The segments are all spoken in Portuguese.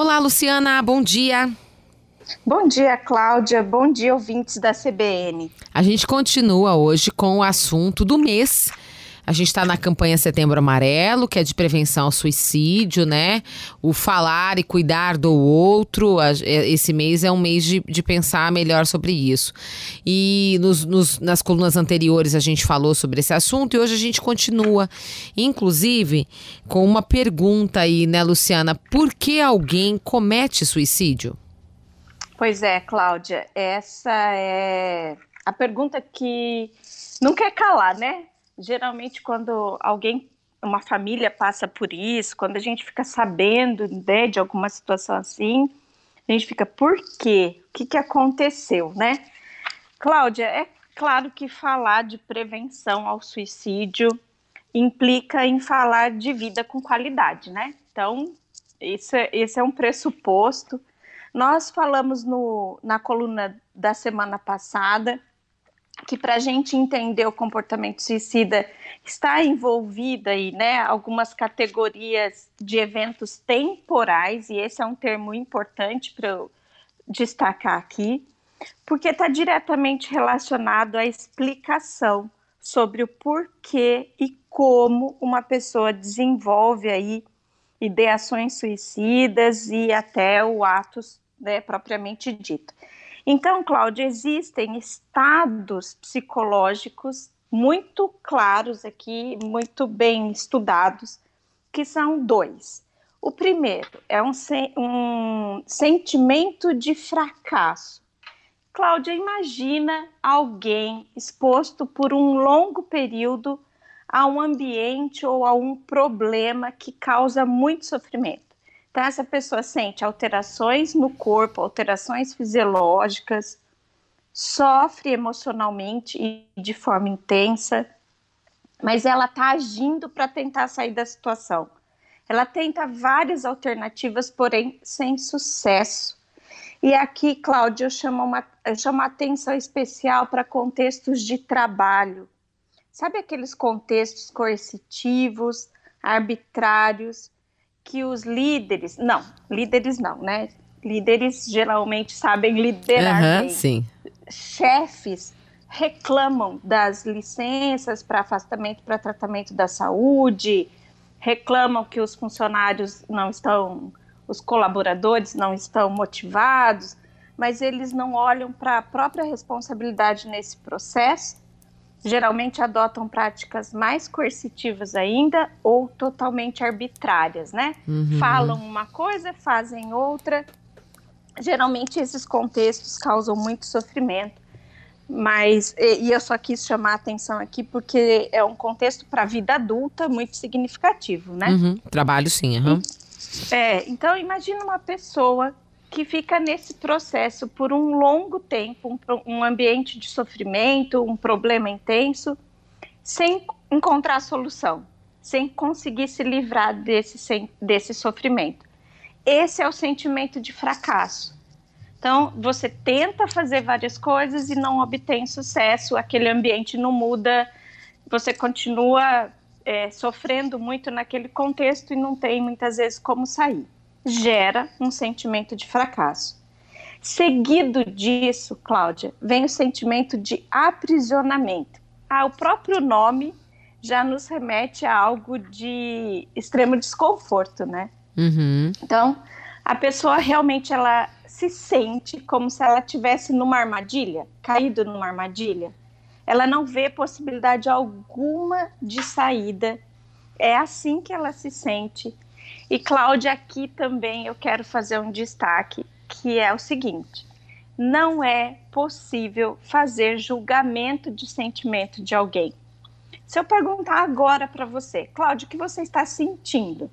Olá, Luciana, bom dia. Bom dia, Cláudia. Bom dia, ouvintes da CBN. A gente continua hoje com o assunto do mês. A gente está na campanha Setembro Amarelo, que é de prevenção ao suicídio, né? O falar e cuidar do outro. É, esse mês é um mês de, de pensar melhor sobre isso. E nos, nos, nas colunas anteriores a gente falou sobre esse assunto e hoje a gente continua, inclusive, com uma pergunta aí, né, Luciana? Por que alguém comete suicídio? Pois é, Cláudia, essa é a pergunta que não quer calar, né? Geralmente quando alguém, uma família passa por isso, quando a gente fica sabendo né, de alguma situação assim, a gente fica, por quê? O que, que aconteceu, né? Cláudia, é claro que falar de prevenção ao suicídio implica em falar de vida com qualidade, né? Então, esse é, esse é um pressuposto. Nós falamos no, na coluna da semana passada que para a gente entender o comportamento suicida está envolvida aí, né, algumas categorias de eventos temporais, e esse é um termo importante para eu destacar aqui, porque está diretamente relacionado à explicação sobre o porquê e como uma pessoa desenvolve aí ideações suicidas e até o ato né, propriamente dito. Então, Cláudia, existem estados psicológicos muito claros aqui, muito bem estudados, que são dois. O primeiro é um, um sentimento de fracasso. Cláudia, imagina alguém exposto por um longo período a um ambiente ou a um problema que causa muito sofrimento. Então, essa pessoa sente alterações no corpo, alterações fisiológicas, sofre emocionalmente e de forma intensa, mas ela está agindo para tentar sair da situação. Ela tenta várias alternativas, porém sem sucesso. E aqui, Cláudia, eu chamo, uma, eu chamo atenção especial para contextos de trabalho. Sabe aqueles contextos coercitivos, arbitrários, que os líderes, não, líderes não, né? Líderes geralmente sabem liderar uhum. Sim. Chefes reclamam das licenças para afastamento para tratamento da saúde, reclamam que os funcionários não estão, os colaboradores não estão motivados, mas eles não olham para a própria responsabilidade nesse processo geralmente adotam práticas mais coercitivas ainda ou totalmente arbitrárias, né? Uhum. Falam uma coisa, fazem outra. Geralmente esses contextos causam muito sofrimento, mas e, e eu só quis chamar a atenção aqui porque é um contexto para a vida adulta muito significativo, né? Uhum. Trabalho sim, uhum. É, então imagina uma pessoa que fica nesse processo por um longo tempo, um, um ambiente de sofrimento, um problema intenso, sem encontrar solução, sem conseguir se livrar desse, desse sofrimento. Esse é o sentimento de fracasso. Então, você tenta fazer várias coisas e não obtém sucesso, aquele ambiente não muda, você continua é, sofrendo muito naquele contexto e não tem muitas vezes como sair gera um sentimento de fracasso. Seguido disso, Cláudia, vem o sentimento de aprisionamento. Ah, o próprio nome já nos remete a algo de extremo desconforto, né? Uhum. Então, a pessoa realmente ela se sente como se ela tivesse numa armadilha, caído numa armadilha. Ela não vê possibilidade alguma de saída. É assim que ela se sente e Cláudia, aqui também eu quero fazer um destaque, que é o seguinte: não é possível fazer julgamento de sentimento de alguém. Se eu perguntar agora para você, Cláudia, o que você está sentindo?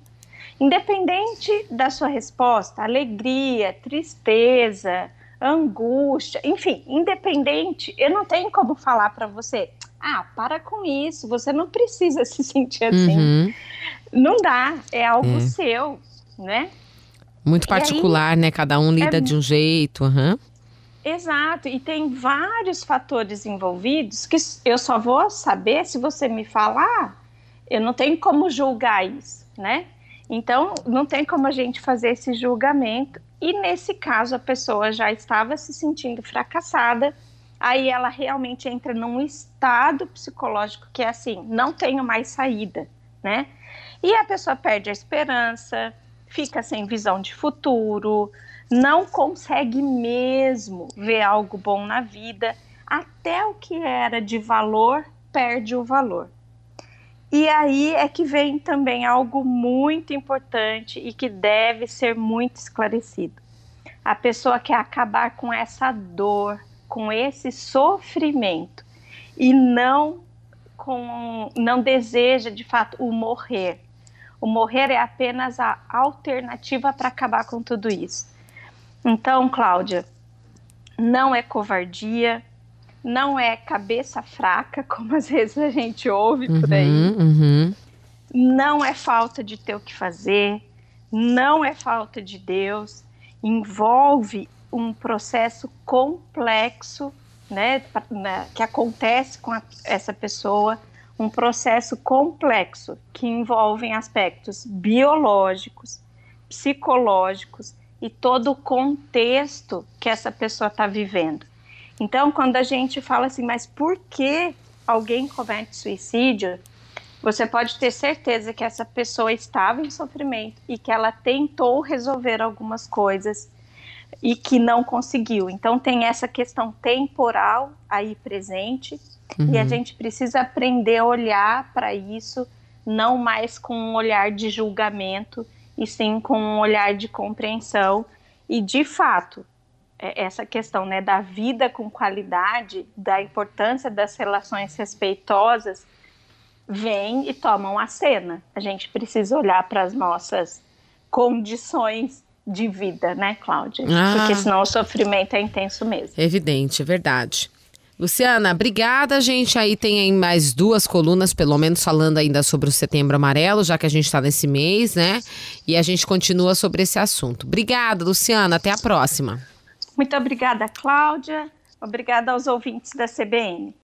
Independente da sua resposta, alegria, tristeza, angústia, enfim, independente, eu não tenho como falar para você, ah, para com isso, você não precisa se sentir assim. Uhum. Não dá, é algo é. seu, né? Muito particular, aí, né? Cada um lida é... de um jeito. Uhum. Exato, e tem vários fatores envolvidos que eu só vou saber se você me falar, eu não tenho como julgar isso, né? Então, não tem como a gente fazer esse julgamento. E nesse caso, a pessoa já estava se sentindo fracassada, aí ela realmente entra num estado psicológico que é assim: não tenho mais saída, né? E a pessoa perde a esperança, fica sem visão de futuro, não consegue mesmo ver algo bom na vida, até o que era de valor perde o valor. E aí é que vem também algo muito importante e que deve ser muito esclarecido. A pessoa quer acabar com essa dor, com esse sofrimento e não com não deseja de fato o morrer. O morrer é apenas a alternativa para acabar com tudo isso. Então, Cláudia, não é covardia, não é cabeça fraca, como às vezes a gente ouve por aí. Uhum, uhum. Não é falta de ter o que fazer, não é falta de Deus. Envolve um processo complexo, né, né que acontece com a, essa pessoa, um processo complexo que envolve aspectos biológicos, psicológicos e todo o contexto que essa pessoa está vivendo. Então, quando a gente fala assim, mas por que alguém comete suicídio? Você pode ter certeza que essa pessoa estava em sofrimento e que ela tentou resolver algumas coisas e que não conseguiu. Então, tem essa questão temporal aí presente uhum. e a uhum. gente precisa aprender a olhar para isso não mais com um olhar de julgamento e sim com um olhar de compreensão e de fato é, essa questão né, da vida com qualidade, da importância das relações respeitosas, vem e tomam a cena. A gente precisa olhar para as nossas condições de vida, né, Cláudia? Ah, Porque senão o sofrimento é intenso mesmo. Evidente, é verdade. Luciana, obrigada. A gente aí tem aí mais duas colunas, pelo menos falando ainda sobre o Setembro Amarelo, já que a gente está nesse mês, né? E a gente continua sobre esse assunto. Obrigada, Luciana. Até a próxima. Muito obrigada, Cláudia. Obrigada aos ouvintes da CBN.